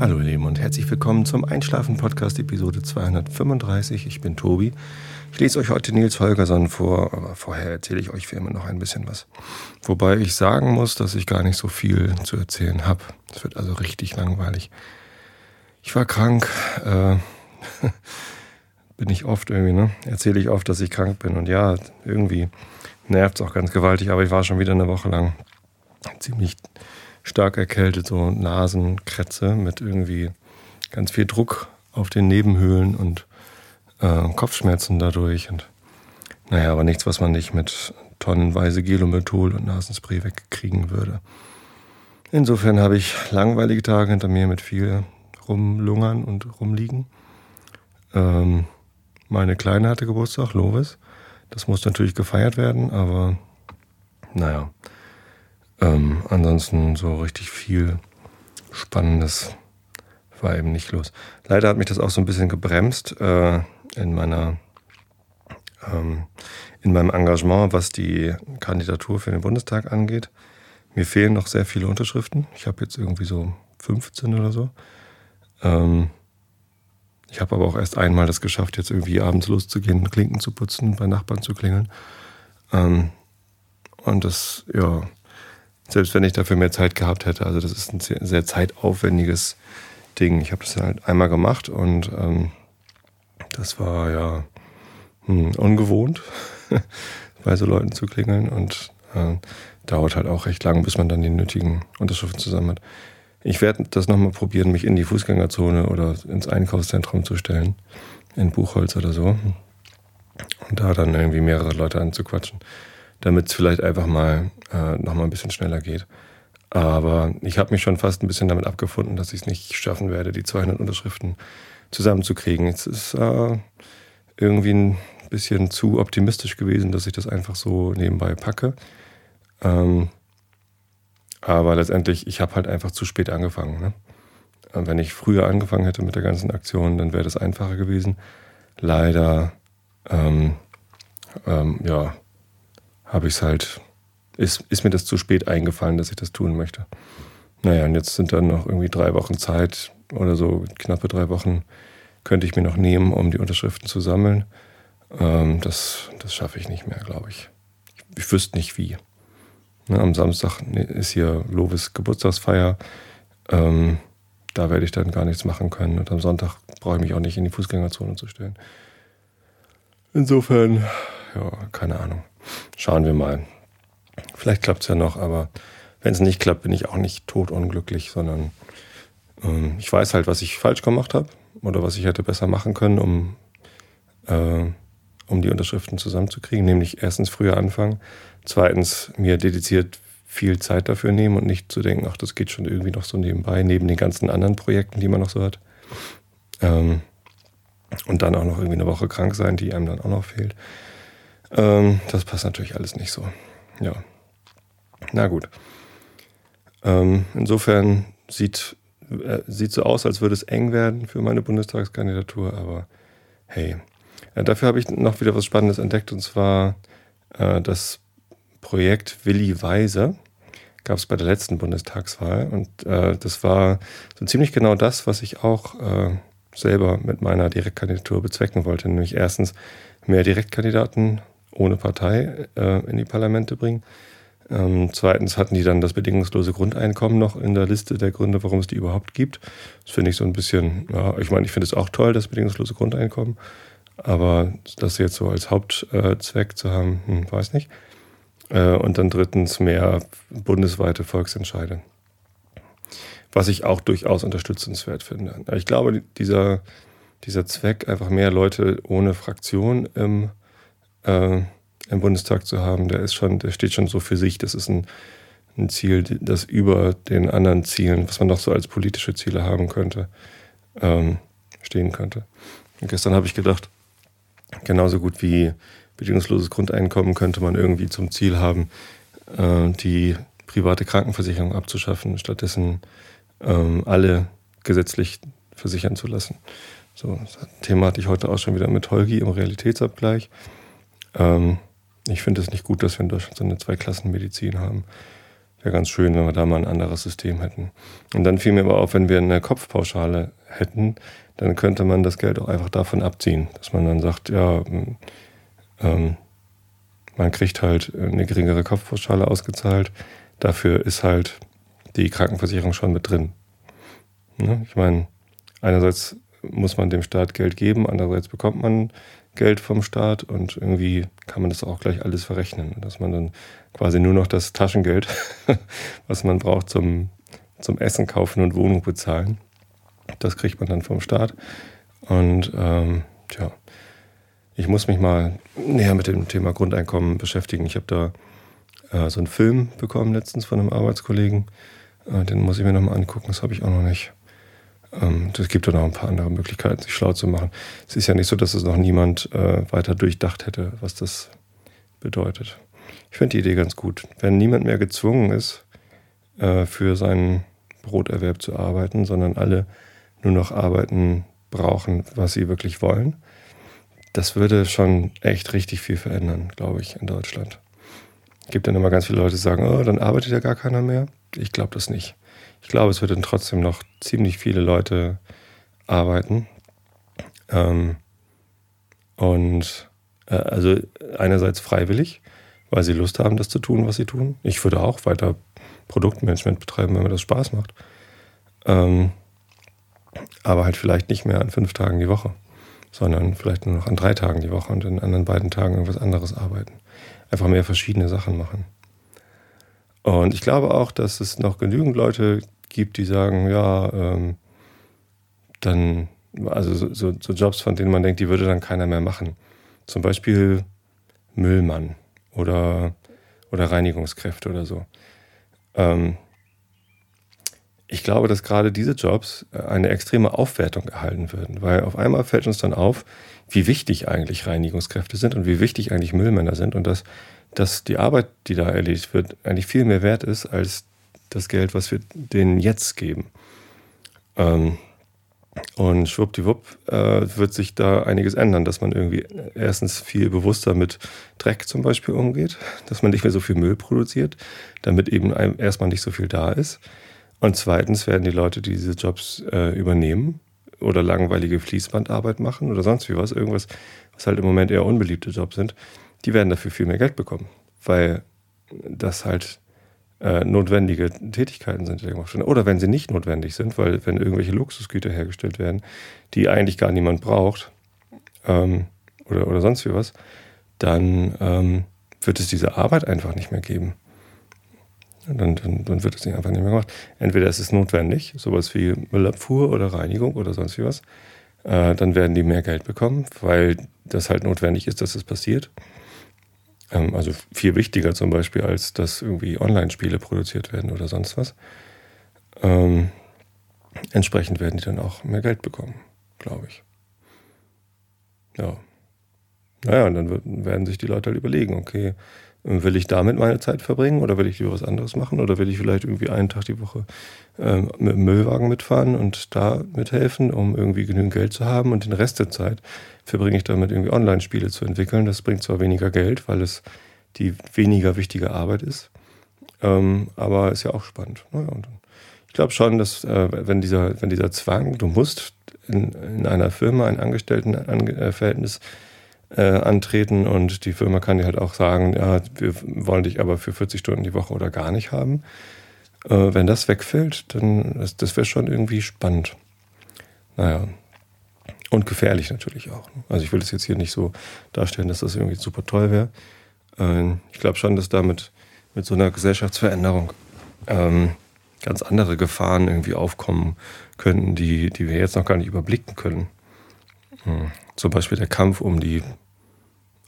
Hallo ihr Lieben und herzlich willkommen zum Einschlafen-Podcast Episode 235. Ich bin Tobi. Ich lese euch heute Nils Holgersson vor, aber vorher erzähle ich euch wie immer noch ein bisschen was. Wobei ich sagen muss, dass ich gar nicht so viel zu erzählen habe. Es wird also richtig langweilig. Ich war krank, äh, bin ich oft irgendwie, ne? Erzähle ich oft, dass ich krank bin und ja, irgendwie nervt es auch ganz gewaltig, aber ich war schon wieder eine Woche lang ziemlich stark erkältet, so Nasenkrätze mit irgendwie ganz viel Druck auf den Nebenhöhlen und äh, Kopfschmerzen dadurch. Und naja, aber nichts, was man nicht mit tonnenweise Gelomethol und Nasenspray wegkriegen würde. Insofern habe ich langweilige Tage hinter mir mit viel rumlungern und rumliegen. Ähm, meine Kleine hatte Geburtstag, Lovis. Das muss natürlich gefeiert werden, aber naja, ähm, ansonsten so richtig viel Spannendes war eben nicht los. Leider hat mich das auch so ein bisschen gebremst äh, in meiner ähm, in meinem Engagement, was die Kandidatur für den Bundestag angeht. Mir fehlen noch sehr viele Unterschriften. Ich habe jetzt irgendwie so 15 oder so. Ähm, ich habe aber auch erst einmal das geschafft, jetzt irgendwie abends loszugehen, Klinken zu putzen, bei Nachbarn zu klingeln. Ähm, und das, ja, selbst wenn ich dafür mehr Zeit gehabt hätte. Also das ist ein sehr, zeitaufwendiges Ding. Ich habe das halt einmal gemacht und ähm, das war ja hm, ungewohnt, bei so Leuten zu klingeln und äh, dauert halt auch recht lang, bis man dann die nötigen Unterschriften zusammen hat. Ich werde das nochmal probieren, mich in die Fußgängerzone oder ins Einkaufszentrum zu stellen, in Buchholz oder so. Und da dann irgendwie mehrere Leute anzuquatschen damit es vielleicht einfach mal äh, nochmal ein bisschen schneller geht. Aber ich habe mich schon fast ein bisschen damit abgefunden, dass ich es nicht schaffen werde, die 200 Unterschriften zusammenzukriegen. Jetzt ist äh, irgendwie ein bisschen zu optimistisch gewesen, dass ich das einfach so nebenbei packe. Ähm, aber letztendlich, ich habe halt einfach zu spät angefangen. Ne? Wenn ich früher angefangen hätte mit der ganzen Aktion, dann wäre das einfacher gewesen. Leider, ähm, ähm, ja, habe ich es halt, ist, ist mir das zu spät eingefallen, dass ich das tun möchte. Naja, und jetzt sind dann noch irgendwie drei Wochen Zeit oder so, knappe drei Wochen könnte ich mir noch nehmen, um die Unterschriften zu sammeln. Ähm, das das schaffe ich nicht mehr, glaube ich. ich. Ich wüsste nicht wie. Ne, am Samstag ist hier Lovis Geburtstagsfeier. Ähm, da werde ich dann gar nichts machen können. Und am Sonntag brauche ich mich auch nicht in die Fußgängerzone zu stellen. Insofern, ja, keine Ahnung. Schauen wir mal. Vielleicht klappt es ja noch, aber wenn es nicht klappt, bin ich auch nicht totunglücklich, sondern ähm, ich weiß halt, was ich falsch gemacht habe oder was ich hätte besser machen können, um, äh, um die Unterschriften zusammenzukriegen. Nämlich erstens früher anfangen, zweitens mir dediziert viel Zeit dafür nehmen und nicht zu denken, ach, das geht schon irgendwie noch so nebenbei, neben den ganzen anderen Projekten, die man noch so hat. Ähm, und dann auch noch irgendwie eine Woche krank sein, die einem dann auch noch fehlt. Ähm, das passt natürlich alles nicht so. Ja. Na gut. Ähm, insofern sieht, äh, sieht so aus, als würde es eng werden für meine Bundestagskandidatur, aber hey. Äh, dafür habe ich noch wieder was Spannendes entdeckt und zwar äh, das Projekt Willi Weise gab es bei der letzten Bundestagswahl und äh, das war so ziemlich genau das, was ich auch äh, selber mit meiner Direktkandidatur bezwecken wollte, nämlich erstens mehr Direktkandidaten ohne Partei äh, in die Parlamente bringen. Ähm, zweitens hatten die dann das bedingungslose Grundeinkommen noch in der Liste der Gründe, warum es die überhaupt gibt. Das finde ich so ein bisschen, ja, ich meine, ich finde es auch toll, das bedingungslose Grundeinkommen. Aber das jetzt so als Hauptzweck zu haben, hm, weiß nicht. Äh, und dann drittens mehr bundesweite Volksentscheide. Was ich auch durchaus unterstützenswert finde. Ich glaube, dieser, dieser Zweck, einfach mehr Leute ohne Fraktion im äh, im Bundestag zu haben, der ist schon, der steht schon so für sich. Das ist ein, ein Ziel, das über den anderen Zielen, was man noch so als politische Ziele haben könnte, ähm, stehen könnte. Und gestern habe ich gedacht, genauso gut wie bedingungsloses Grundeinkommen könnte man irgendwie zum Ziel haben, äh, die private Krankenversicherung abzuschaffen, stattdessen ähm, alle gesetzlich versichern zu lassen. So, das Thema hatte ich heute auch schon wieder mit Holgi im Realitätsabgleich. Ähm, ich finde es nicht gut, dass wir in Deutschland so eine Zweiklassenmedizin haben. Wäre ganz schön, wenn wir da mal ein anderes System hätten. Und dann fiel mir aber auf, wenn wir eine Kopfpauschale hätten, dann könnte man das Geld auch einfach davon abziehen. Dass man dann sagt, ja, ähm, man kriegt halt eine geringere Kopfpauschale ausgezahlt. Dafür ist halt die Krankenversicherung schon mit drin. Ne? Ich meine, einerseits muss man dem Staat Geld geben, andererseits bekommt man Geld vom Staat und irgendwie kann man das auch gleich alles verrechnen, dass man dann quasi nur noch das Taschengeld, was man braucht zum, zum Essen kaufen und Wohnung bezahlen, das kriegt man dann vom Staat. Und ähm, tja, ich muss mich mal näher mit dem Thema Grundeinkommen beschäftigen. Ich habe da äh, so einen Film bekommen letztens von einem Arbeitskollegen. Äh, den muss ich mir nochmal angucken, das habe ich auch noch nicht. Ähm, es gibt ja noch ein paar andere Möglichkeiten, sich schlau zu machen. Es ist ja nicht so, dass es noch niemand äh, weiter durchdacht hätte, was das bedeutet. Ich finde die Idee ganz gut. Wenn niemand mehr gezwungen ist, äh, für seinen Broterwerb zu arbeiten, sondern alle nur noch arbeiten brauchen, was sie wirklich wollen, das würde schon echt richtig viel verändern, glaube ich, in Deutschland. Es gibt dann immer ganz viele Leute, die sagen, oh, dann arbeitet ja gar keiner mehr. Ich glaube das nicht ich glaube, es würden trotzdem noch ziemlich viele Leute arbeiten. Ähm, und äh, also einerseits freiwillig, weil sie Lust haben, das zu tun, was sie tun. Ich würde auch weiter Produktmanagement betreiben, wenn mir das Spaß macht. Ähm, aber halt vielleicht nicht mehr an fünf Tagen die Woche, sondern vielleicht nur noch an drei Tagen die Woche und in anderen beiden Tagen irgendwas anderes arbeiten. Einfach mehr verschiedene Sachen machen. Und ich glaube auch, dass es noch genügend Leute gibt, die sagen, ja, ähm, dann, also so, so, Jobs, von denen man denkt, die würde dann keiner mehr machen. Zum Beispiel Müllmann oder, oder Reinigungskräfte oder so. Ähm, ich glaube, dass gerade diese Jobs eine extreme Aufwertung erhalten würden, weil auf einmal fällt uns dann auf, wie wichtig eigentlich Reinigungskräfte sind und wie wichtig eigentlich Müllmänner sind und dass dass die Arbeit, die da erledigt wird, eigentlich viel mehr wert ist als das Geld, was wir denen jetzt geben. Ähm, und schwuppdiwupp äh, wird sich da einiges ändern, dass man irgendwie erstens viel bewusster mit Dreck zum Beispiel umgeht, dass man nicht mehr so viel Müll produziert, damit eben erstmal nicht so viel da ist. Und zweitens werden die Leute, die diese Jobs äh, übernehmen oder langweilige Fließbandarbeit machen oder sonst wie was, irgendwas, was halt im Moment eher unbeliebte Jobs sind, die werden dafür viel mehr Geld bekommen, weil das halt äh, notwendige Tätigkeiten sind, die gemacht werden. Oder wenn sie nicht notwendig sind, weil wenn irgendwelche Luxusgüter hergestellt werden, die eigentlich gar niemand braucht ähm, oder, oder sonst wie was, dann ähm, wird es diese Arbeit einfach nicht mehr geben. Dann, dann, dann, wird es einfach nicht mehr gemacht. Entweder ist es notwendig, sowas wie Müllabfuhr oder Reinigung oder sonst wie was, äh, dann werden die mehr Geld bekommen, weil das halt notwendig ist, dass es passiert. Ähm, also viel wichtiger zum Beispiel, als dass irgendwie Online-Spiele produziert werden oder sonst was. Ähm, entsprechend werden die dann auch mehr Geld bekommen, glaube ich. Ja. Naja, und dann werden sich die Leute halt überlegen, okay, Will ich damit meine Zeit verbringen oder will ich lieber was anderes machen? Oder will ich vielleicht irgendwie einen Tag die Woche ähm, mit dem Müllwagen mitfahren und da mithelfen, um irgendwie genügend Geld zu haben? Und den Rest der Zeit verbringe ich damit, irgendwie Online-Spiele zu entwickeln. Das bringt zwar weniger Geld, weil es die weniger wichtige Arbeit ist, ähm, aber ist ja auch spannend. Naja, ich glaube schon, dass äh, wenn, dieser, wenn dieser Zwang, du musst in, in einer Firma ein Angestelltenverhältnis äh, antreten und die Firma kann dir halt auch sagen, ja, wir wollen dich aber für 40 Stunden die Woche oder gar nicht haben. Äh, wenn das wegfällt, dann das, das wäre schon irgendwie spannend. Naja. Und gefährlich natürlich auch. Ne? Also ich will das jetzt hier nicht so darstellen, dass das irgendwie super toll wäre. Äh, ich glaube schon, dass damit mit so einer Gesellschaftsveränderung ähm, ganz andere Gefahren irgendwie aufkommen könnten, die, die wir jetzt noch gar nicht überblicken können. Hm. Zum Beispiel der Kampf um die,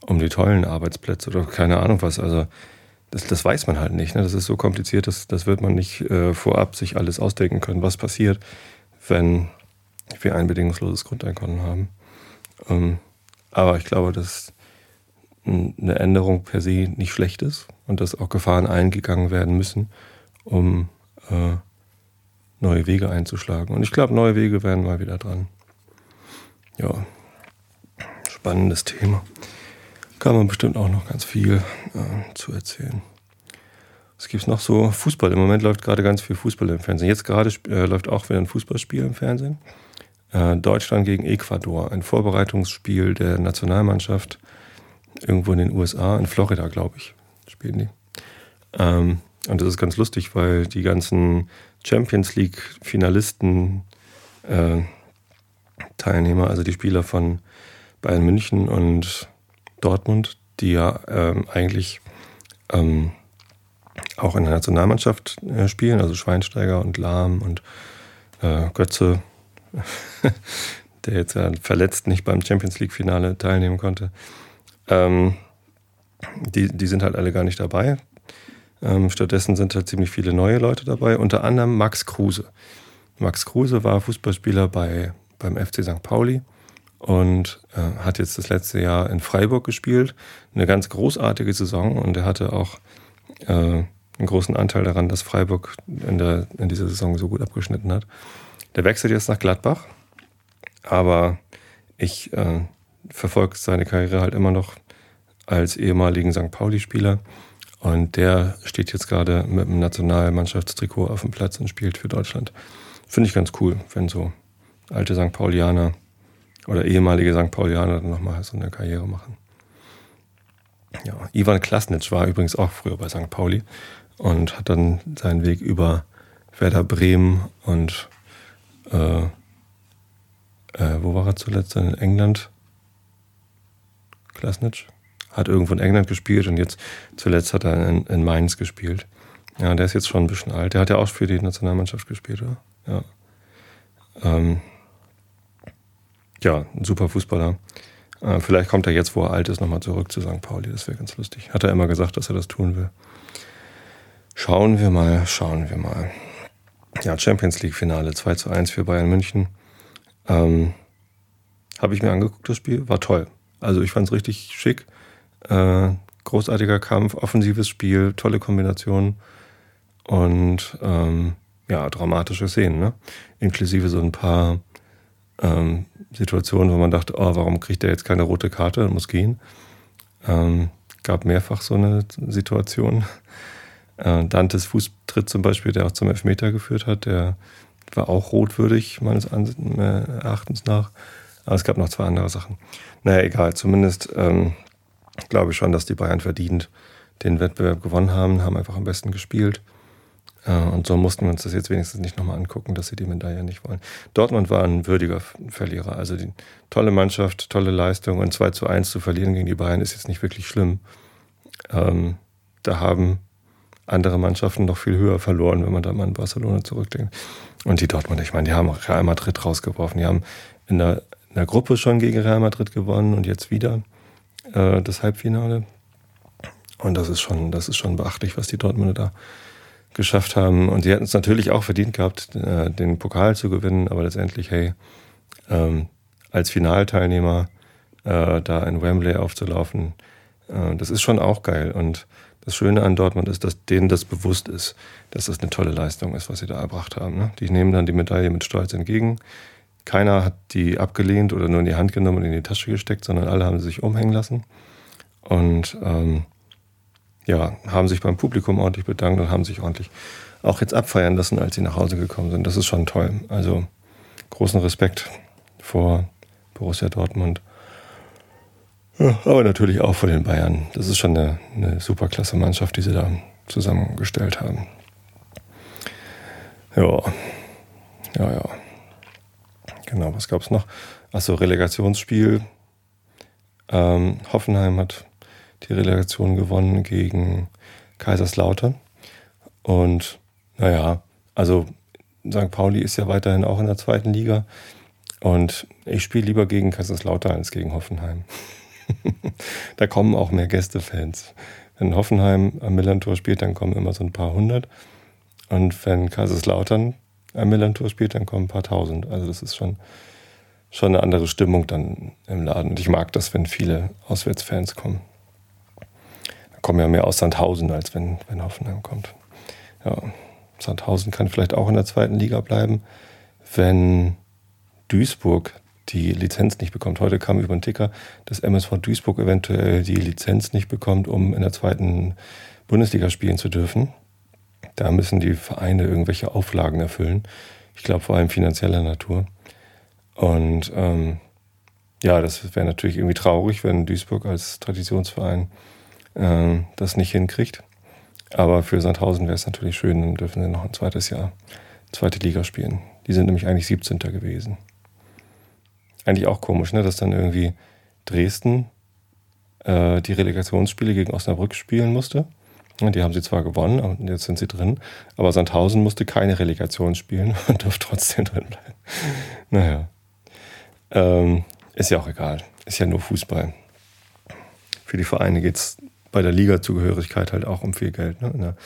um die tollen Arbeitsplätze oder keine Ahnung was. Also das, das weiß man halt nicht. Ne? Das ist so kompliziert, das, das wird man nicht äh, vorab sich alles ausdenken können, was passiert, wenn wir ein bedingungsloses Grundeinkommen haben. Ähm, aber ich glaube, dass eine Änderung per se nicht schlecht ist und dass auch Gefahren eingegangen werden müssen, um äh, neue Wege einzuschlagen. Und ich glaube, neue Wege werden mal wieder dran. Ja, spannendes Thema. Kann man bestimmt auch noch ganz viel äh, zu erzählen. Was gibt es noch so? Fußball. Im Moment läuft gerade ganz viel Fußball im Fernsehen. Jetzt gerade äh, läuft auch wieder ein Fußballspiel im Fernsehen. Äh, Deutschland gegen Ecuador. Ein Vorbereitungsspiel der Nationalmannschaft. Irgendwo in den USA, in Florida, glaube ich, spielen die. Ähm, und das ist ganz lustig, weil die ganzen Champions League-Finalisten, äh, Teilnehmer, also die Spieler von Bayern München und Dortmund, die ja ähm, eigentlich ähm, auch in der Nationalmannschaft äh, spielen, also Schweinsteiger und Lahm und äh, Götze, der jetzt ja verletzt nicht beim Champions League-Finale teilnehmen konnte. Ähm, die, die sind halt alle gar nicht dabei. Ähm, stattdessen sind halt ziemlich viele neue Leute dabei, unter anderem Max Kruse. Max Kruse war Fußballspieler bei, beim FC St. Pauli und äh, hat jetzt das letzte Jahr in Freiburg gespielt. Eine ganz großartige Saison und er hatte auch äh, einen großen Anteil daran, dass Freiburg in, der, in dieser Saison so gut abgeschnitten hat. Der wechselt jetzt nach Gladbach, aber ich äh, verfolge seine Karriere halt immer noch als ehemaligen St. Pauli-Spieler und der steht jetzt gerade mit dem Nationalmannschaftstrikot auf dem Platz und spielt für Deutschland. Finde ich ganz cool, wenn so alte St. Paulianer oder ehemalige St. Paulianer dann nochmal so eine Karriere machen. Ja, Ivan Klasnitsch war übrigens auch früher bei St. Pauli und hat dann seinen Weg über Werder Bremen und äh, äh, wo war er zuletzt? In England? Klasnitsch? hat irgendwo in England gespielt und jetzt zuletzt hat er in, in Mainz gespielt. Ja, der ist jetzt schon ein bisschen alt. Der hat ja auch für die Nationalmannschaft gespielt, oder? Ja. Ähm, ja, ein super Fußballer. Äh, vielleicht kommt er jetzt, wo er alt ist, nochmal zurück zu St. Pauli. Das wäre ganz lustig. Hat er immer gesagt, dass er das tun will. Schauen wir mal, schauen wir mal. Ja, Champions League Finale 2 zu 1 für Bayern München. Ähm, Habe ich mir angeguckt, das Spiel. War toll. Also ich fand es richtig schick. Äh, großartiger Kampf, offensives Spiel, tolle Kombination und ähm, ja, dramatische Szenen, ne? Inklusive so ein paar ähm, Situationen, wo man dachte, oh, warum kriegt er jetzt keine rote Karte, muss gehen. Ähm, gab mehrfach so eine Situation. Äh, Dantes Fußtritt zum Beispiel, der auch zum Elfmeter geführt hat, der war auch rotwürdig, meines Erachtens nach. Aber es gab noch zwei andere Sachen. Naja, egal, zumindest ähm, glaube ich schon, dass die Bayern verdient den Wettbewerb gewonnen haben, haben einfach am besten gespielt. Äh, und so mussten wir uns das jetzt wenigstens nicht nochmal angucken, dass sie die Medaille nicht wollen. Dortmund war ein würdiger Verlierer. Also die tolle Mannschaft, tolle Leistung und 2 zu 1 zu verlieren gegen die Bayern ist jetzt nicht wirklich schlimm. Ähm, da haben andere Mannschaften noch viel höher verloren, wenn man da mal an Barcelona zurückdenkt. Und die Dortmund, ich meine, die haben Real Madrid rausgeworfen. Die haben in der, in der Gruppe schon gegen Real Madrid gewonnen und jetzt wieder äh, das Halbfinale. Und das ist schon, das ist schon beachtlich, was die Dortmunder da geschafft haben. Und sie hätten es natürlich auch verdient gehabt, äh, den Pokal zu gewinnen, aber letztendlich, hey, ähm, als Finalteilnehmer äh, da in Wembley aufzulaufen, äh, das ist schon auch geil. Und das Schöne an Dortmund ist, dass denen das bewusst ist, dass das eine tolle Leistung ist, was sie da erbracht haben. Ne? Die nehmen dann die Medaille mit Stolz entgegen. Keiner hat die abgelehnt oder nur in die Hand genommen und in die Tasche gesteckt, sondern alle haben sie sich umhängen lassen und ähm, ja, haben sich beim Publikum ordentlich bedankt und haben sich ordentlich auch jetzt abfeiern lassen, als sie nach Hause gekommen sind. Das ist schon toll. Also großen Respekt vor Borussia Dortmund. Ja, aber natürlich auch vor den Bayern. Das ist schon eine, eine superklasse Mannschaft, die sie da zusammengestellt haben. Ja, ja, ja. Genau, was gab es noch? Achso, Relegationsspiel. Ähm, Hoffenheim hat die Relegation gewonnen gegen Kaiserslautern. Und naja, also St. Pauli ist ja weiterhin auch in der zweiten Liga. Und ich spiele lieber gegen Kaiserslautern als gegen Hoffenheim. da kommen auch mehr Gästefans. Wenn Hoffenheim am Millantor spielt, dann kommen immer so ein paar hundert. Und wenn Kaiserslautern am Millantor spielt, dann kommen ein paar tausend. Also das ist schon, schon eine andere Stimmung dann im Laden. Und ich mag das, wenn viele Auswärtsfans kommen. Kommen ja mehr aus Sandhausen, als wenn, wenn Hoffenheim kommt. Ja, Sandhausen kann vielleicht auch in der zweiten Liga bleiben, wenn Duisburg die Lizenz nicht bekommt. Heute kam über den Ticker, dass MSV Duisburg eventuell die Lizenz nicht bekommt, um in der zweiten Bundesliga spielen zu dürfen. Da müssen die Vereine irgendwelche Auflagen erfüllen. Ich glaube vor allem finanzieller Natur. Und ähm, ja, das wäre natürlich irgendwie traurig, wenn Duisburg als Traditionsverein äh, das nicht hinkriegt. Aber für Sandhausen wäre es natürlich schön, dann dürfen sie noch ein zweites Jahr zweite Liga spielen. Die sind nämlich eigentlich 17. gewesen. Eigentlich auch komisch, ne? dass dann irgendwie Dresden äh, die Relegationsspiele gegen Osnabrück spielen musste. Die haben sie zwar gewonnen, und jetzt sind sie drin, aber Sandhausen musste keine Relegation spielen und durfte trotzdem drin bleiben. Naja. Ähm, ist ja auch egal. Ist ja nur Fußball. Für die Vereine geht es bei der Liga-Zugehörigkeit halt auch um viel Geld. Ne? In der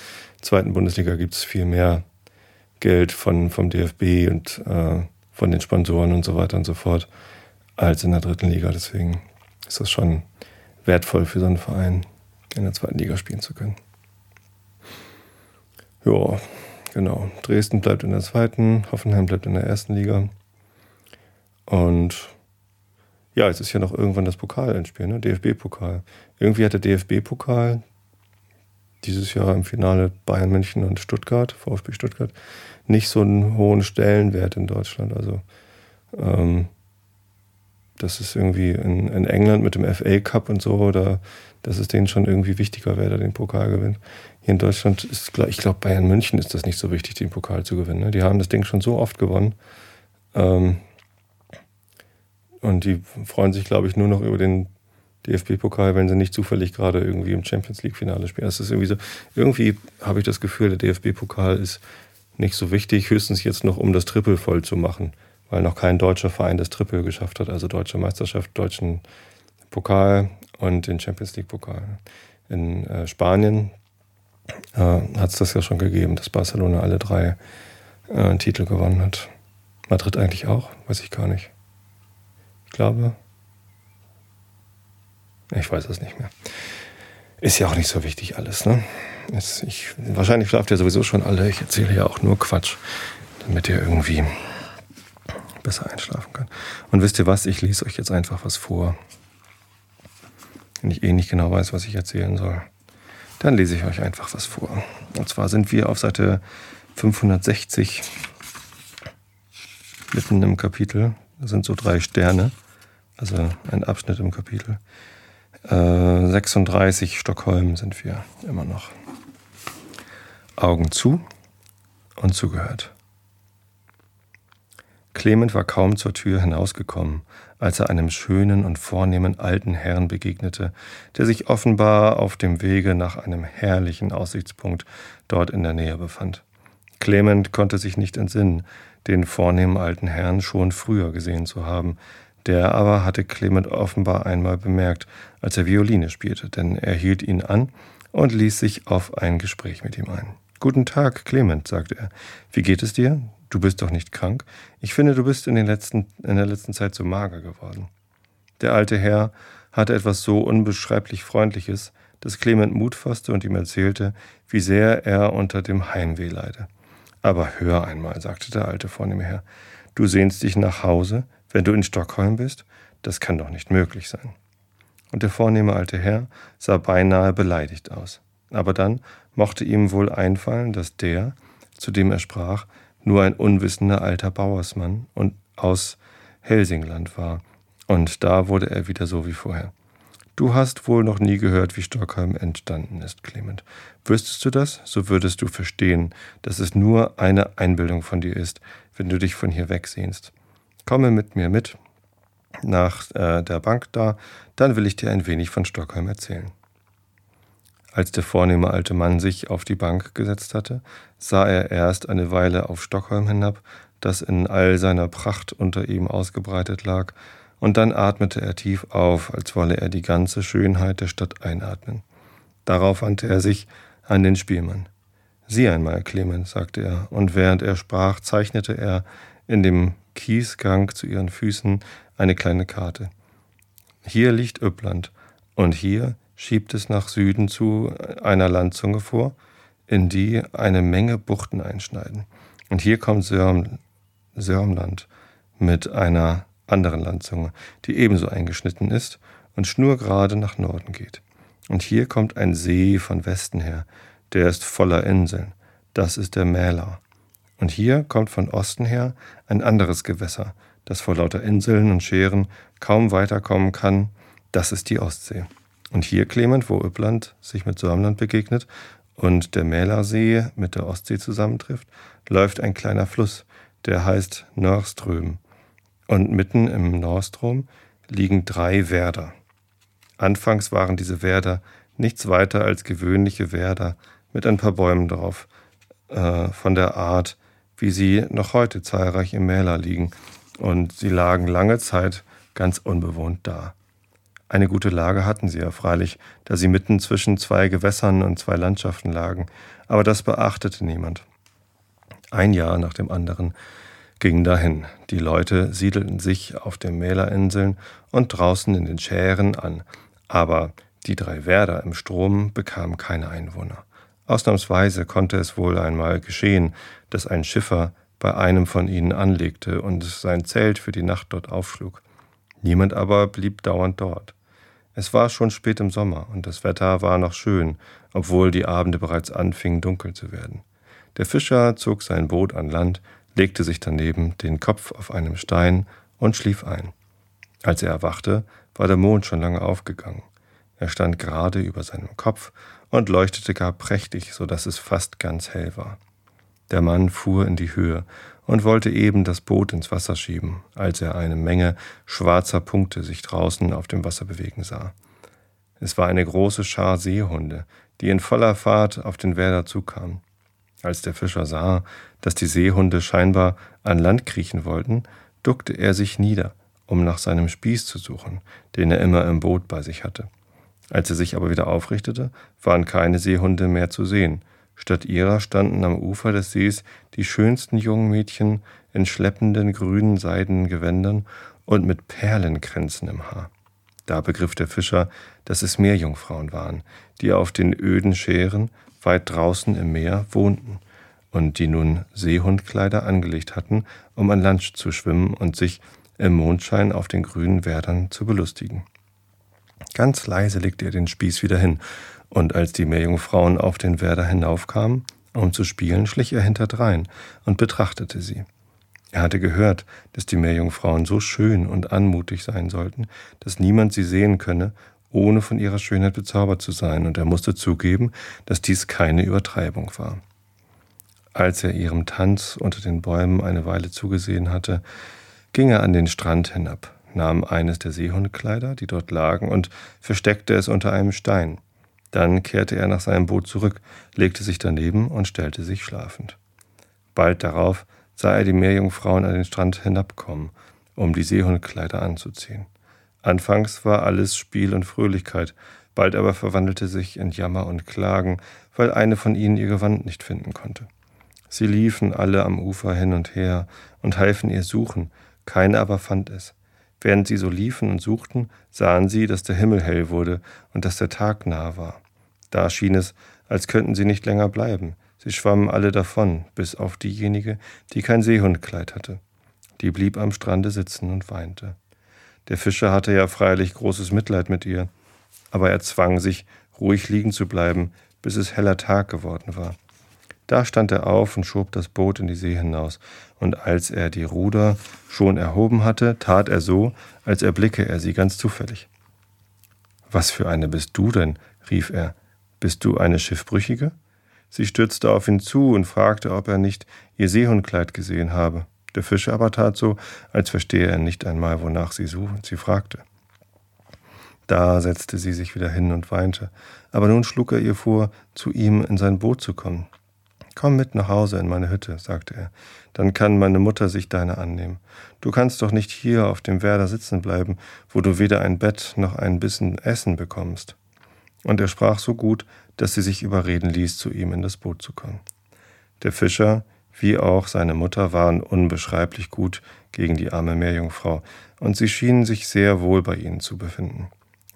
zweiten Bundesliga gibt es viel mehr Geld von, vom DFB und äh, von den Sponsoren und so weiter und so fort als in der dritten Liga. Deswegen ist das schon wertvoll für so einen Verein, in der zweiten Liga spielen zu können. Ja, genau. Dresden bleibt in der zweiten, Hoffenheim bleibt in der ersten Liga. Und ja, es ist ja noch irgendwann das Pokalendspiel, ne? DFB-Pokal. Irgendwie hat der DFB-Pokal dieses Jahr im Finale Bayern München und Stuttgart, VfB Stuttgart, nicht so einen hohen Stellenwert in Deutschland. Also ähm, das ist irgendwie in, in, England mit dem FA Cup und so, oder dass es denen schon irgendwie wichtiger wäre, den Pokal gewinnt. Hier in Deutschland ist, ich glaube, Bayern München ist das nicht so wichtig, den Pokal zu gewinnen. Ne? Die haben das Ding schon so oft gewonnen. Ähm, und die freuen sich, glaube ich, nur noch über den DFB-Pokal, wenn sie nicht zufällig gerade irgendwie im Champions League-Finale spielen. Das ist irgendwie so, irgendwie habe ich das Gefühl, der DFB-Pokal ist nicht so wichtig, höchstens jetzt noch, um das Triple voll zu machen, weil noch kein deutscher Verein das Triple geschafft hat, also deutsche Meisterschaft, deutschen Pokal und den Champions League-Pokal. In äh, Spanien äh, hat es das ja schon gegeben, dass Barcelona alle drei äh, Titel gewonnen hat. Madrid eigentlich auch, weiß ich gar nicht glaube. Ich weiß es nicht mehr. Ist ja auch nicht so wichtig alles, ne? Ist, ich, wahrscheinlich schlaft ihr sowieso schon alle. Ich erzähle ja auch nur Quatsch, damit ihr irgendwie besser einschlafen könnt. Und wisst ihr was? Ich lese euch jetzt einfach was vor. Wenn ich eh nicht genau weiß, was ich erzählen soll, dann lese ich euch einfach was vor. Und zwar sind wir auf Seite 560 mitten im Kapitel. Da sind so drei Sterne also ein Abschnitt im Kapitel. Äh, 36 Stockholm sind wir immer noch. Augen zu und zugehört. Clement war kaum zur Tür hinausgekommen, als er einem schönen und vornehmen alten Herrn begegnete, der sich offenbar auf dem Wege nach einem herrlichen Aussichtspunkt dort in der Nähe befand. Clement konnte sich nicht entsinnen, den vornehmen alten Herrn schon früher gesehen zu haben, der aber hatte Clement offenbar einmal bemerkt, als er Violine spielte, denn er hielt ihn an und ließ sich auf ein Gespräch mit ihm ein. Guten Tag, Clement, sagte er. Wie geht es dir? Du bist doch nicht krank? Ich finde, du bist in, den letzten, in der letzten Zeit so mager geworden. Der alte Herr hatte etwas so unbeschreiblich Freundliches, dass Clement Mut fasste und ihm erzählte, wie sehr er unter dem Heimweh leide. Aber hör einmal, sagte der alte vornehme Herr, du sehnst dich nach Hause, wenn du in Stockholm bist, das kann doch nicht möglich sein. Und der vornehme alte Herr sah beinahe beleidigt aus. Aber dann mochte ihm wohl einfallen, dass der, zu dem er sprach, nur ein unwissender alter Bauersmann und aus Helsingland war. Und da wurde er wieder so wie vorher. Du hast wohl noch nie gehört, wie Stockholm entstanden ist, Clement. Wüsstest du das, so würdest du verstehen, dass es nur eine Einbildung von dir ist, wenn du dich von hier wegsehnst. Komme mit mir mit nach äh, der Bank da, dann will ich dir ein wenig von Stockholm erzählen. Als der vornehme alte Mann sich auf die Bank gesetzt hatte, sah er erst eine Weile auf Stockholm hinab, das in all seiner Pracht unter ihm ausgebreitet lag, und dann atmete er tief auf, als wolle er die ganze Schönheit der Stadt einatmen. Darauf wandte er sich an den Spielmann. Sieh einmal, Clement, sagte er, und während er sprach, zeichnete er in dem Kiesgang zu ihren Füßen eine kleine Karte. Hier liegt Öppland und hier schiebt es nach Süden zu einer Landzunge vor, in die eine Menge Buchten einschneiden. Und hier kommt Sörm, Sörmland mit einer anderen Landzunge, die ebenso eingeschnitten ist und schnurgerade nach Norden geht. Und hier kommt ein See von Westen her, der ist voller Inseln. das ist der Mälar. Und hier kommt von Osten her ein anderes Gewässer, das vor lauter Inseln und Scheren kaum weiterkommen kann, das ist die Ostsee. Und hier, Clement, wo Uppland sich mit Sörmland begegnet und der Mälersee mit der Ostsee zusammentrifft, läuft ein kleiner Fluss, der heißt Nörström. Und mitten im Norstrom liegen drei Werder. Anfangs waren diese Werder nichts weiter als gewöhnliche Werder mit ein paar Bäumen drauf, äh, von der Art, wie sie noch heute zahlreich im Mäler liegen, und sie lagen lange Zeit ganz unbewohnt da. Eine gute Lage hatten sie ja freilich, da sie mitten zwischen zwei Gewässern und zwei Landschaften lagen, aber das beachtete niemand. Ein Jahr nach dem anderen ging dahin. Die Leute siedelten sich auf den Mälerinseln und draußen in den Schären an, aber die drei Werder im Strom bekamen keine Einwohner. Ausnahmsweise konnte es wohl einmal geschehen, dass ein Schiffer bei einem von ihnen anlegte und sein Zelt für die Nacht dort aufschlug. Niemand aber blieb dauernd dort. Es war schon spät im Sommer und das Wetter war noch schön, obwohl die Abende bereits anfingen dunkel zu werden. Der Fischer zog sein Boot an Land, legte sich daneben, den Kopf auf einem Stein und schlief ein. Als er erwachte, war der Mond schon lange aufgegangen. Er stand gerade über seinem Kopf und leuchtete gar prächtig, so dass es fast ganz hell war. Der Mann fuhr in die Höhe und wollte eben das Boot ins Wasser schieben, als er eine Menge schwarzer Punkte sich draußen auf dem Wasser bewegen sah. Es war eine große Schar Seehunde, die in voller Fahrt auf den Werder zukamen. Als der Fischer sah, dass die Seehunde scheinbar an Land kriechen wollten, duckte er sich nieder, um nach seinem Spieß zu suchen, den er immer im Boot bei sich hatte. Als er sich aber wieder aufrichtete, waren keine Seehunde mehr zu sehen, Statt ihrer standen am Ufer des Sees die schönsten jungen Mädchen in schleppenden grünen seidenen Gewändern und mit Perlenkränzen im Haar. Da begriff der Fischer, dass es Meerjungfrauen waren, die auf den öden Schären weit draußen im Meer wohnten und die nun Seehundkleider angelegt hatten, um an Land zu schwimmen und sich im Mondschein auf den grünen Wäldern zu belustigen. Ganz leise legte er den Spieß wieder hin und als die Meerjungfrauen auf den Werder hinaufkamen, um zu spielen, schlich er hinterdrein und betrachtete sie. Er hatte gehört, dass die Meerjungfrauen so schön und anmutig sein sollten, dass niemand sie sehen könne, ohne von ihrer Schönheit bezaubert zu sein, und er musste zugeben, dass dies keine Übertreibung war. Als er ihrem Tanz unter den Bäumen eine Weile zugesehen hatte, ging er an den Strand hinab, nahm eines der Seehundkleider, die dort lagen, und versteckte es unter einem Stein. Dann kehrte er nach seinem Boot zurück, legte sich daneben und stellte sich schlafend. Bald darauf sah er die Meerjungfrauen an den Strand hinabkommen, um die Seehundkleider anzuziehen. Anfangs war alles Spiel und Fröhlichkeit, bald aber verwandelte sich in Jammer und Klagen, weil eine von ihnen ihr Gewand nicht finden konnte. Sie liefen alle am Ufer hin und her und halfen ihr suchen, keine aber fand es. Während sie so liefen und suchten, sahen sie, dass der Himmel hell wurde und dass der Tag nah war. Da schien es, als könnten sie nicht länger bleiben. Sie schwammen alle davon, bis auf diejenige, die kein Seehundkleid hatte. Die blieb am Strande sitzen und weinte. Der Fischer hatte ja freilich großes Mitleid mit ihr, aber er zwang sich, ruhig liegen zu bleiben, bis es heller Tag geworden war. Da stand er auf und schob das Boot in die See hinaus, und als er die Ruder schon erhoben hatte, tat er so, als erblicke er sie ganz zufällig. Was für eine bist du denn? rief er. Bist du eine Schiffbrüchige? Sie stürzte auf ihn zu und fragte, ob er nicht ihr Seehundkleid gesehen habe. Der Fischer aber tat so, als verstehe er nicht einmal, wonach sie suchen. Sie fragte. Da setzte sie sich wieder hin und weinte, aber nun schlug er ihr vor, zu ihm in sein Boot zu kommen. Komm mit nach Hause in meine Hütte, sagte er, dann kann meine Mutter sich deiner annehmen. Du kannst doch nicht hier auf dem Werder sitzen bleiben, wo du weder ein Bett noch ein Bissen Essen bekommst und er sprach so gut, dass sie sich überreden ließ, zu ihm in das Boot zu kommen. Der Fischer, wie auch seine Mutter, waren unbeschreiblich gut gegen die arme Meerjungfrau, und sie schienen sich sehr wohl bei ihnen zu befinden.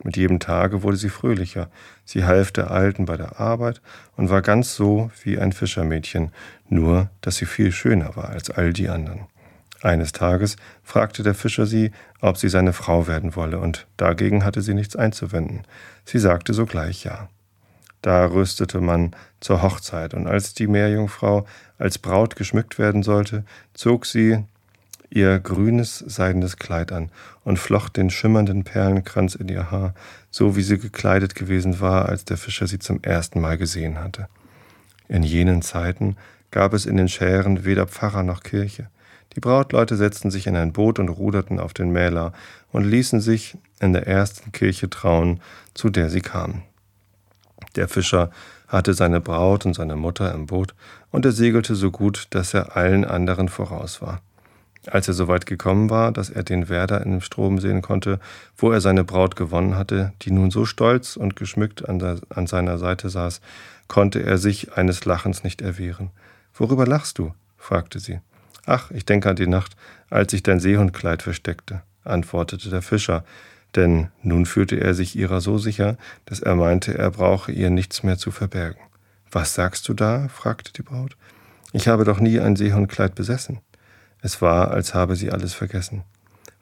Mit jedem Tage wurde sie fröhlicher, sie half der Alten bei der Arbeit und war ganz so wie ein Fischermädchen, nur dass sie viel schöner war als all die anderen. Eines Tages fragte der Fischer sie, ob sie seine Frau werden wolle, und dagegen hatte sie nichts einzuwenden. Sie sagte sogleich ja. Da rüstete man zur Hochzeit, und als die Meerjungfrau als Braut geschmückt werden sollte, zog sie ihr grünes seidenes Kleid an und flocht den schimmernden Perlenkranz in ihr Haar, so wie sie gekleidet gewesen war, als der Fischer sie zum ersten Mal gesehen hatte. In jenen Zeiten gab es in den Schären weder Pfarrer noch Kirche. Die Brautleute setzten sich in ein Boot und ruderten auf den Mähler und ließen sich in der ersten Kirche trauen, zu der sie kamen. Der Fischer hatte seine Braut und seine Mutter im Boot, und er segelte so gut, dass er allen anderen voraus war. Als er so weit gekommen war, dass er den Werder in dem Strom sehen konnte, wo er seine Braut gewonnen hatte, die nun so stolz und geschmückt an, der, an seiner Seite saß, konnte er sich eines Lachens nicht erwehren. Worüber lachst du? fragte sie. Ach, ich denke an die Nacht, als ich dein Seehundkleid versteckte, antwortete der Fischer, denn nun fühlte er sich ihrer so sicher, dass er meinte, er brauche ihr nichts mehr zu verbergen. Was sagst du da? fragte die Braut. Ich habe doch nie ein Seehundkleid besessen. Es war, als habe sie alles vergessen.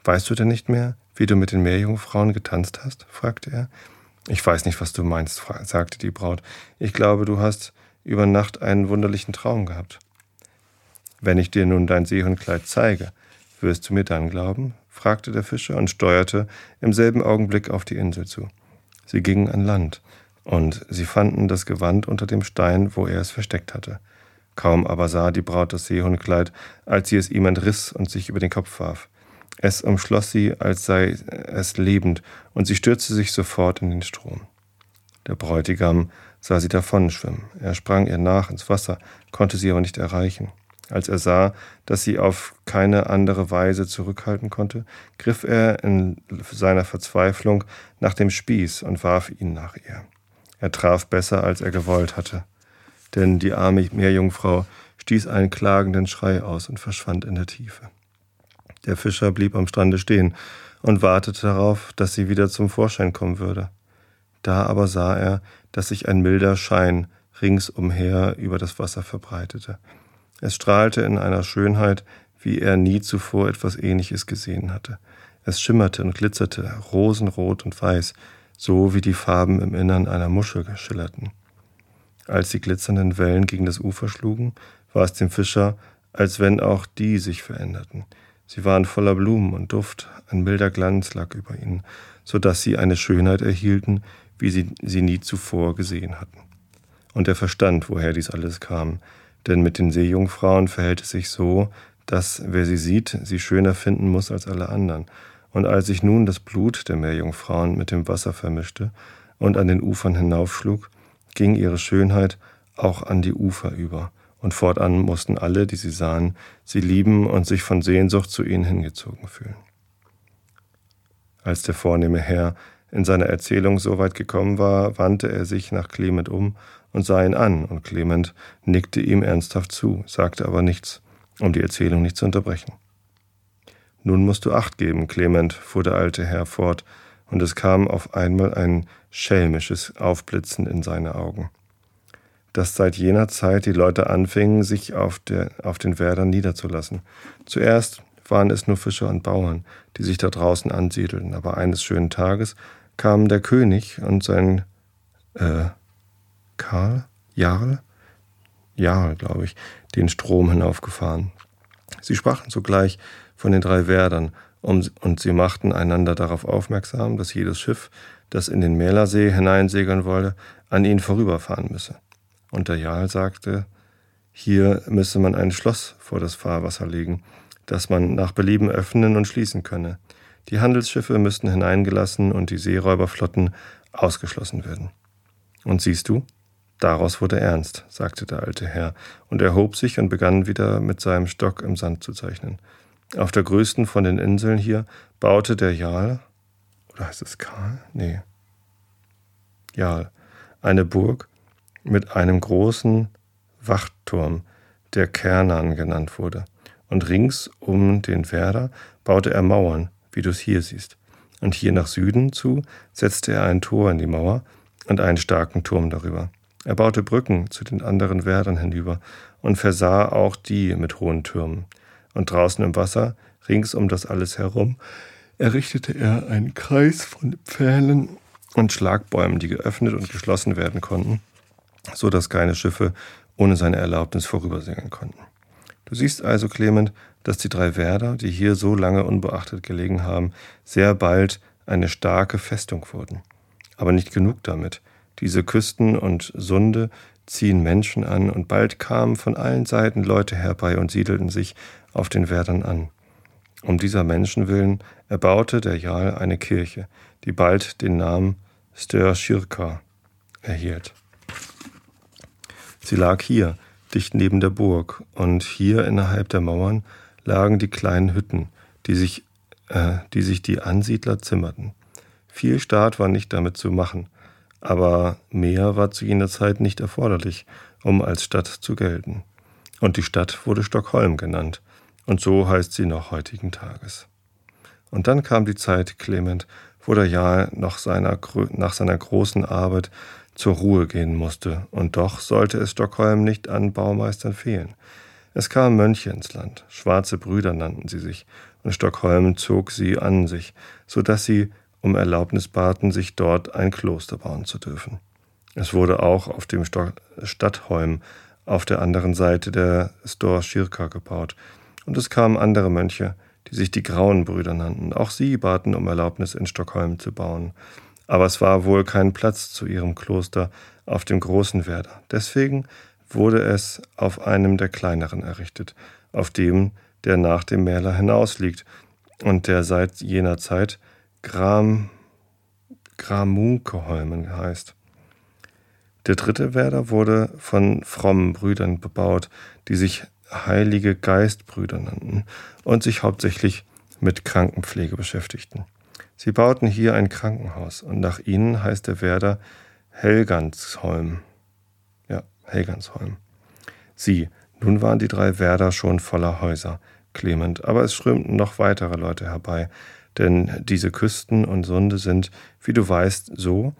Weißt du denn nicht mehr, wie du mit den Meerjungfrauen getanzt hast? fragte er. Ich weiß nicht, was du meinst, sagte die Braut. Ich glaube, du hast über Nacht einen wunderlichen Traum gehabt. Wenn ich dir nun dein Seehundkleid zeige, wirst du mir dann glauben? fragte der Fischer und steuerte im selben Augenblick auf die Insel zu. Sie gingen an Land, und sie fanden das Gewand unter dem Stein, wo er es versteckt hatte. Kaum aber sah die Braut das Seehundkleid, als sie es ihm entriss und sich über den Kopf warf. Es umschloss sie, als sei es lebend, und sie stürzte sich sofort in den Strom. Der Bräutigam sah sie davonschwimmen. Er sprang ihr nach ins Wasser, konnte sie aber nicht erreichen. Als er sah, dass sie auf keine andere Weise zurückhalten konnte, griff er in seiner Verzweiflung nach dem Spieß und warf ihn nach ihr. Er traf besser, als er gewollt hatte denn die arme Meerjungfrau stieß einen klagenden Schrei aus und verschwand in der Tiefe. Der Fischer blieb am Strande stehen und wartete darauf, dass sie wieder zum Vorschein kommen würde. Da aber sah er, dass sich ein milder Schein ringsumher über das Wasser verbreitete. Es strahlte in einer Schönheit, wie er nie zuvor etwas Ähnliches gesehen hatte. Es schimmerte und glitzerte, rosenrot und weiß, so wie die Farben im Innern einer Muschel schillerten. Als die glitzernden Wellen gegen das Ufer schlugen, war es dem Fischer, als wenn auch die sich veränderten. Sie waren voller Blumen und Duft, ein milder Glanz lag über ihnen, so dass sie eine Schönheit erhielten, wie sie sie nie zuvor gesehen hatten. Und er verstand, woher dies alles kam, denn mit den Seejungfrauen verhält es sich so, dass wer sie sieht, sie schöner finden muss als alle anderen. Und als sich nun das Blut der Meerjungfrauen mit dem Wasser vermischte und an den Ufern hinaufschlug, ging ihre Schönheit auch an die Ufer über, und fortan mussten alle, die sie sahen, sie lieben und sich von Sehnsucht zu ihnen hingezogen fühlen. Als der vornehme Herr in seiner Erzählung so weit gekommen war, wandte er sich nach Clement um und sah ihn an, und Clement nickte ihm ernsthaft zu, sagte aber nichts, um die Erzählung nicht zu unterbrechen. Nun musst du acht geben, Clement, fuhr der alte Herr fort, und es kam auf einmal ein schelmisches Aufblitzen in seine Augen. Dass seit jener Zeit die Leute anfingen, sich auf, der, auf den Wäldern niederzulassen. Zuerst waren es nur Fischer und Bauern, die sich da draußen ansiedelten, aber eines schönen Tages kamen der König und sein äh, Karl, Jarl, Jarl, glaube ich, den Strom hinaufgefahren. Sie sprachen sogleich von den drei Werdern und sie machten einander darauf aufmerksam, dass jedes Schiff, das in den Mälersee hineinsegeln wollte, an ihnen vorüberfahren müsse. Und der Jarl sagte, hier müsse man ein Schloss vor das Fahrwasser legen, das man nach Belieben öffnen und schließen könne. Die Handelsschiffe müssten hineingelassen und die Seeräuberflotten ausgeschlossen werden. Und siehst du, daraus wurde ernst, sagte der alte Herr, und erhob sich und begann wieder mit seinem Stock im Sand zu zeichnen. Auf der größten von den Inseln hier baute der Jarl, oder heißt es Karl? Nee. Jarl, eine Burg mit einem großen Wachturm, der Kernan genannt wurde. Und rings um den Werder baute er Mauern, wie du es hier siehst. Und hier nach Süden zu setzte er ein Tor in die Mauer und einen starken Turm darüber. Er baute Brücken zu den anderen Werdern hinüber und versah auch die mit hohen Türmen und draußen im Wasser, rings um das alles herum, errichtete er einen Kreis von Pfählen und Schlagbäumen, die geöffnet und geschlossen werden konnten, so dass keine Schiffe ohne seine Erlaubnis vorübersegeln konnten. Du siehst also, Clement, dass die drei Werder, die hier so lange unbeachtet gelegen haben, sehr bald eine starke Festung wurden. Aber nicht genug damit. Diese Küsten und Sunde ziehen Menschen an, und bald kamen von allen Seiten Leute herbei und siedelten sich auf den Werdern an. Um dieser Menschen willen erbaute der Jarl eine Kirche, die bald den Namen Störschirka erhielt. Sie lag hier, dicht neben der Burg, und hier innerhalb der Mauern lagen die kleinen Hütten, die sich, äh, die, sich die Ansiedler zimmerten. Viel Staat war nicht damit zu machen, aber mehr war zu jener Zeit nicht erforderlich, um als Stadt zu gelten. Und die Stadt wurde Stockholm genannt, und so heißt sie noch heutigen Tages. Und dann kam die Zeit, Clement, wo der Jarl nach seiner, nach seiner großen Arbeit zur Ruhe gehen musste, und doch sollte es Stockholm nicht an Baumeistern fehlen. Es kamen Mönche ins Land, schwarze Brüder nannten sie sich, und Stockholm zog sie an sich, so dass sie um Erlaubnis baten, sich dort ein Kloster bauen zu dürfen. Es wurde auch auf dem Stadtholm auf der anderen Seite der Storschirka gebaut, und es kamen andere Mönche, die sich die Grauen Brüder nannten. Auch sie baten um Erlaubnis, in Stockholm zu bauen. Aber es war wohl kein Platz zu ihrem Kloster auf dem großen Werder. Deswegen wurde es auf einem der kleineren errichtet, auf dem, der nach dem Mäler hinausliegt und der seit jener Zeit Gram, Gramunkeholmen heißt. Der dritte Werder wurde von frommen Brüdern bebaut, die sich Heilige Geistbrüder nannten und sich hauptsächlich mit Krankenpflege beschäftigten. Sie bauten hier ein Krankenhaus und nach ihnen heißt der Werder Helgansholm. Ja, Helgansholm. Sie, nun waren die drei Werder schon voller Häuser, Clement, aber es strömten noch weitere Leute herbei, denn diese Küsten und Sunde sind, wie du weißt, so,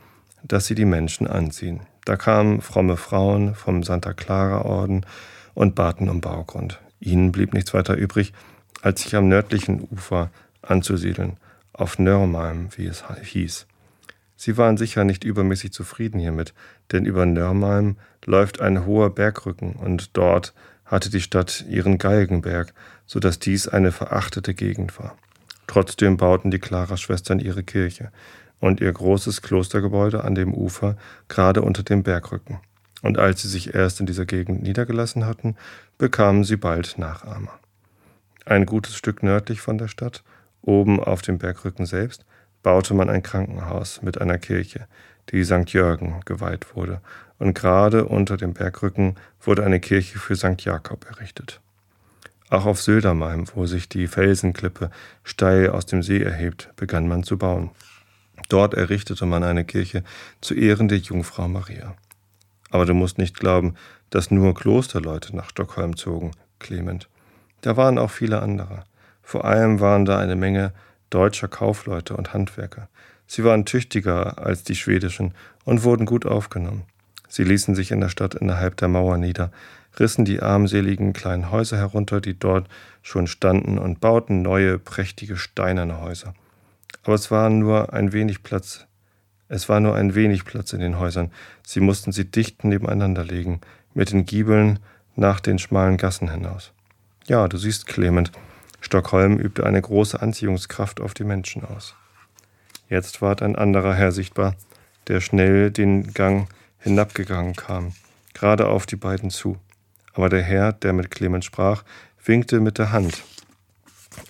dass sie die Menschen anziehen. Da kamen fromme Frauen vom Santa Clara Orden und baten um Baugrund. Ihnen blieb nichts weiter übrig, als sich am nördlichen Ufer anzusiedeln, auf Nörmalm, wie es hieß. Sie waren sicher nicht übermäßig zufrieden hiermit, denn über Nörmalm läuft ein hoher Bergrücken und dort hatte die Stadt ihren Galgenberg, so dass dies eine verachtete Gegend war. Trotzdem bauten die Clara-Schwestern ihre Kirche und ihr großes Klostergebäude an dem Ufer gerade unter dem Bergrücken. Und als sie sich erst in dieser Gegend niedergelassen hatten, bekamen sie bald Nachahmer. Ein gutes Stück nördlich von der Stadt, oben auf dem Bergrücken selbst, baute man ein Krankenhaus mit einer Kirche, die St. Jürgen geweiht wurde, und gerade unter dem Bergrücken wurde eine Kirche für St. Jakob errichtet. Auch auf Södermalm, wo sich die Felsenklippe steil aus dem See erhebt, begann man zu bauen. Dort errichtete man eine Kirche zu Ehren der Jungfrau Maria. Aber du musst nicht glauben, dass nur Klosterleute nach Stockholm zogen, Clement. Da waren auch viele andere. Vor allem waren da eine Menge deutscher Kaufleute und Handwerker. Sie waren tüchtiger als die schwedischen und wurden gut aufgenommen. Sie ließen sich in der Stadt innerhalb der Mauer nieder, rissen die armseligen kleinen Häuser herunter, die dort schon standen, und bauten neue, prächtige steinerne Häuser. Aber es war nur ein wenig Platz. Es war nur ein wenig Platz in den Häusern. Sie mussten sie dicht nebeneinander legen, mit den Giebeln nach den schmalen Gassen hinaus. Ja, du siehst, Clement, Stockholm übte eine große Anziehungskraft auf die Menschen aus. Jetzt ward ein anderer Herr sichtbar, der schnell den Gang hinabgegangen kam, gerade auf die beiden zu. Aber der Herr, der mit Clement sprach, winkte mit der Hand,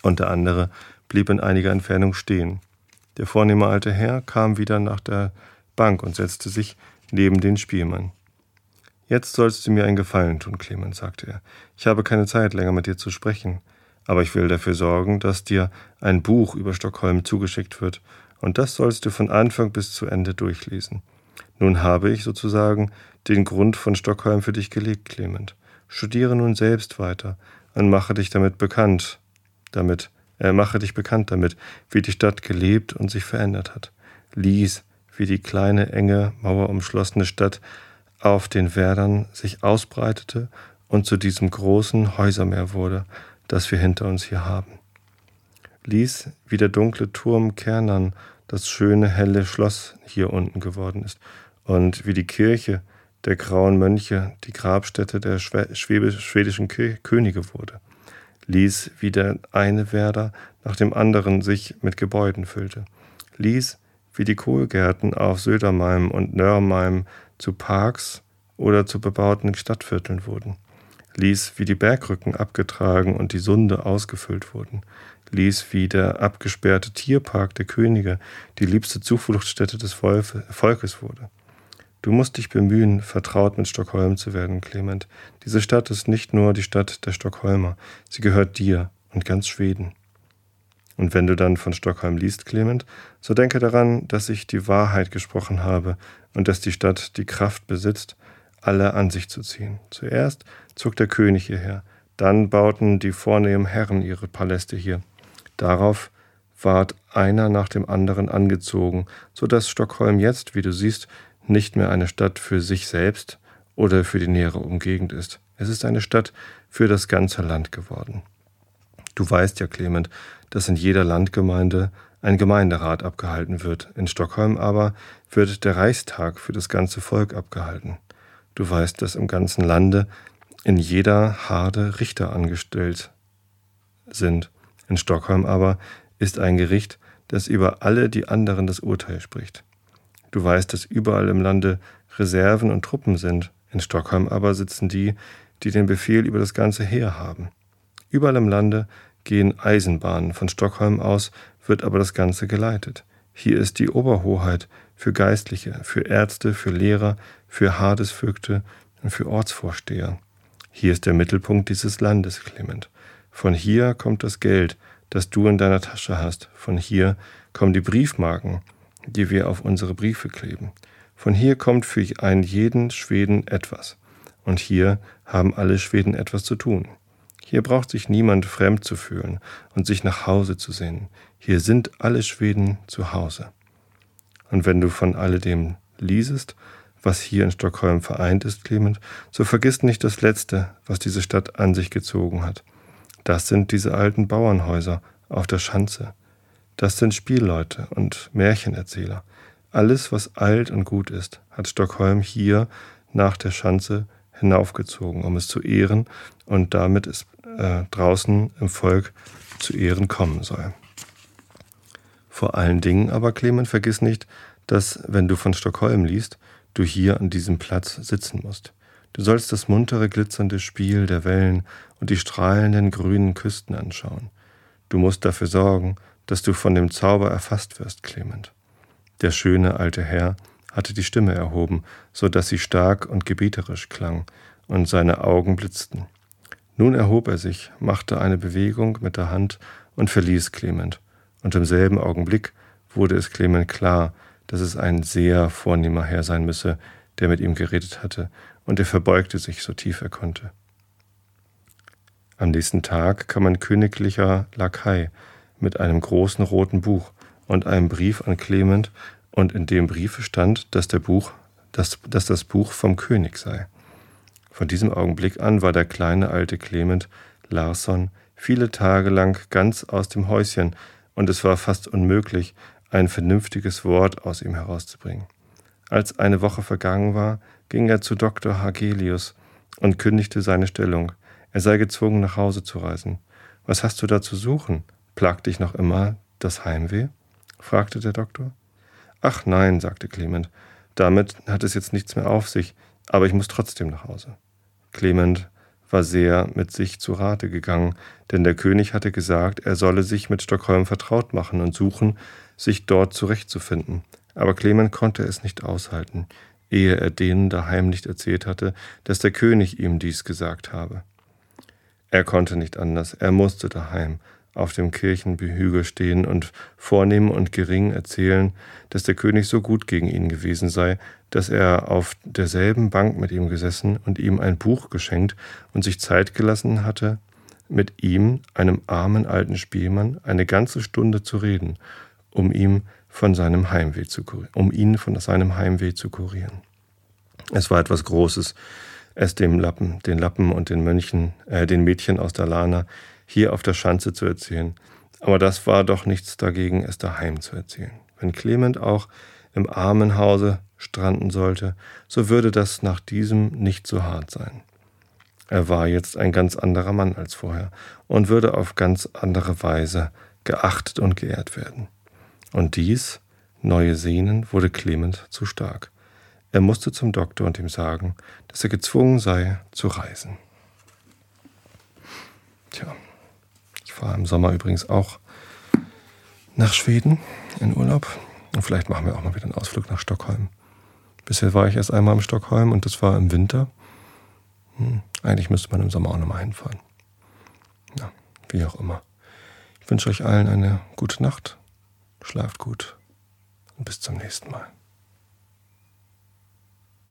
und der andere blieb in einiger Entfernung stehen. Der vornehme alte Herr kam wieder nach der Bank und setzte sich neben den Spielmann. Jetzt sollst du mir einen Gefallen tun, Clement, sagte er. Ich habe keine Zeit, länger mit dir zu sprechen, aber ich will dafür sorgen, dass dir ein Buch über Stockholm zugeschickt wird, und das sollst du von Anfang bis zu Ende durchlesen. Nun habe ich sozusagen den Grund von Stockholm für dich gelegt, Clement. Studiere nun selbst weiter und mache dich damit bekannt, damit, äh, mache dich bekannt damit, wie die Stadt gelebt und sich verändert hat. Lies, wie die kleine, enge, mauerumschlossene Stadt auf den Werdern sich ausbreitete und zu diesem großen Häusermeer wurde, das wir hinter uns hier haben. Lies, wie der dunkle Turm Kernern das schöne, helle Schloss hier unten geworden ist und wie die Kirche, der grauen Mönche die Grabstätte der schwedischen Könige wurde, ließ, wie der eine Werder nach dem anderen sich mit Gebäuden füllte, ließ, wie die Kohlgärten auf Södermalm und Nörrmalm zu Parks oder zu bebauten Stadtvierteln wurden, ließ, wie die Bergrücken abgetragen und die Sunde ausgefüllt wurden, ließ, wie der abgesperrte Tierpark der Könige die liebste Zufluchtsstätte des Volkes wurde. Du musst dich bemühen, vertraut mit Stockholm zu werden, Clement. Diese Stadt ist nicht nur die Stadt der Stockholmer, sie gehört dir und ganz Schweden. Und wenn du dann von Stockholm liest, Clement, so denke daran, dass ich die Wahrheit gesprochen habe und dass die Stadt die Kraft besitzt, alle an sich zu ziehen. Zuerst zog der König hierher, dann bauten die vornehmen Herren ihre Paläste hier. Darauf ward einer nach dem anderen angezogen, so dass Stockholm jetzt, wie du siehst, nicht mehr eine Stadt für sich selbst oder für die nähere Umgegend ist. Es ist eine Stadt für das ganze Land geworden. Du weißt ja, Clement, dass in jeder Landgemeinde ein Gemeinderat abgehalten wird. In Stockholm aber wird der Reichstag für das ganze Volk abgehalten. Du weißt, dass im ganzen Lande in jeder Harde Richter angestellt sind. In Stockholm aber ist ein Gericht, das über alle die anderen das Urteil spricht. Du weißt, dass überall im Lande Reserven und Truppen sind. In Stockholm aber sitzen die, die den Befehl über das ganze Heer haben. Überall im Lande gehen Eisenbahnen. Von Stockholm aus wird aber das Ganze geleitet. Hier ist die Oberhoheit für Geistliche, für Ärzte, für Lehrer, für Hadesvögte und für Ortsvorsteher. Hier ist der Mittelpunkt dieses Landes, Clement. Von hier kommt das Geld, das du in deiner Tasche hast. Von hier kommen die Briefmarken, die wir auf unsere Briefe kleben. Von hier kommt für einen jeden Schweden etwas. Und hier haben alle Schweden etwas zu tun. Hier braucht sich niemand fremd zu fühlen und sich nach Hause zu sehen. Hier sind alle Schweden zu Hause. Und wenn du von alledem liesest, was hier in Stockholm vereint ist, Clement, so vergiss nicht das Letzte, was diese Stadt an sich gezogen hat. Das sind diese alten Bauernhäuser auf der Schanze, das sind Spielleute und Märchenerzähler. Alles, was alt und gut ist, hat Stockholm hier nach der Schanze hinaufgezogen, um es zu ehren und damit es äh, draußen im Volk zu Ehren kommen soll. Vor allen Dingen aber, Clement, vergiss nicht, dass, wenn du von Stockholm liest, du hier an diesem Platz sitzen musst. Du sollst das muntere, glitzernde Spiel der Wellen und die strahlenden grünen Küsten anschauen. Du musst dafür sorgen, dass du von dem Zauber erfasst wirst, Clement. Der schöne alte Herr hatte die Stimme erhoben, so dass sie stark und gebieterisch klang, und seine Augen blitzten. Nun erhob er sich, machte eine Bewegung mit der Hand und verließ Clement, und im selben Augenblick wurde es Clement klar, dass es ein sehr vornehmer Herr sein müsse, der mit ihm geredet hatte, und er verbeugte sich so tief er konnte. Am nächsten Tag kam ein königlicher Lakai, mit einem großen roten Buch und einem Brief an Clement, und in dem Briefe stand, dass, der Buch, dass, dass das Buch vom König sei. Von diesem Augenblick an war der kleine alte Clement Larsson viele Tage lang ganz aus dem Häuschen, und es war fast unmöglich, ein vernünftiges Wort aus ihm herauszubringen. Als eine Woche vergangen war, ging er zu Dr. Hagelius und kündigte seine Stellung. Er sei gezwungen, nach Hause zu reisen. Was hast du da zu suchen? Plagt dich noch immer das Heimweh? fragte der Doktor. Ach nein, sagte Clement, damit hat es jetzt nichts mehr auf sich, aber ich muss trotzdem nach Hause. Clement war sehr mit sich zu Rate gegangen, denn der König hatte gesagt, er solle sich mit Stockholm vertraut machen und suchen, sich dort zurechtzufinden. Aber Clement konnte es nicht aushalten, ehe er denen daheim nicht erzählt hatte, dass der König ihm dies gesagt habe. Er konnte nicht anders, er musste daheim, auf dem Kirchenbehügel stehen und vornehm und gering erzählen, dass der König so gut gegen ihn gewesen sei, dass er auf derselben Bank mit ihm gesessen und ihm ein Buch geschenkt und sich Zeit gelassen hatte, mit ihm, einem armen alten Spielmann, eine ganze Stunde zu reden, um ihm von seinem Heimweh zu um ihn von seinem Heimweh zu kurieren. Es war etwas Großes, es dem Lappen, den Lappen und den Mönchen, äh, den Mädchen aus Dalana hier auf der Schanze zu erzählen. Aber das war doch nichts dagegen, es daheim zu erzählen. Wenn Clement auch im Armenhause stranden sollte, so würde das nach diesem nicht so hart sein. Er war jetzt ein ganz anderer Mann als vorher und würde auf ganz andere Weise geachtet und geehrt werden. Und dies, neue Sehnen, wurde Clement zu stark. Er musste zum Doktor und ihm sagen, dass er gezwungen sei zu reisen. Tja, fahre im Sommer übrigens auch nach Schweden in Urlaub. Und vielleicht machen wir auch mal wieder einen Ausflug nach Stockholm. Bisher war ich erst einmal in Stockholm und das war im Winter. Hm, eigentlich müsste man im Sommer auch nochmal hinfahren. Ja, wie auch immer. Ich wünsche euch allen eine gute Nacht. Schlaft gut und bis zum nächsten Mal.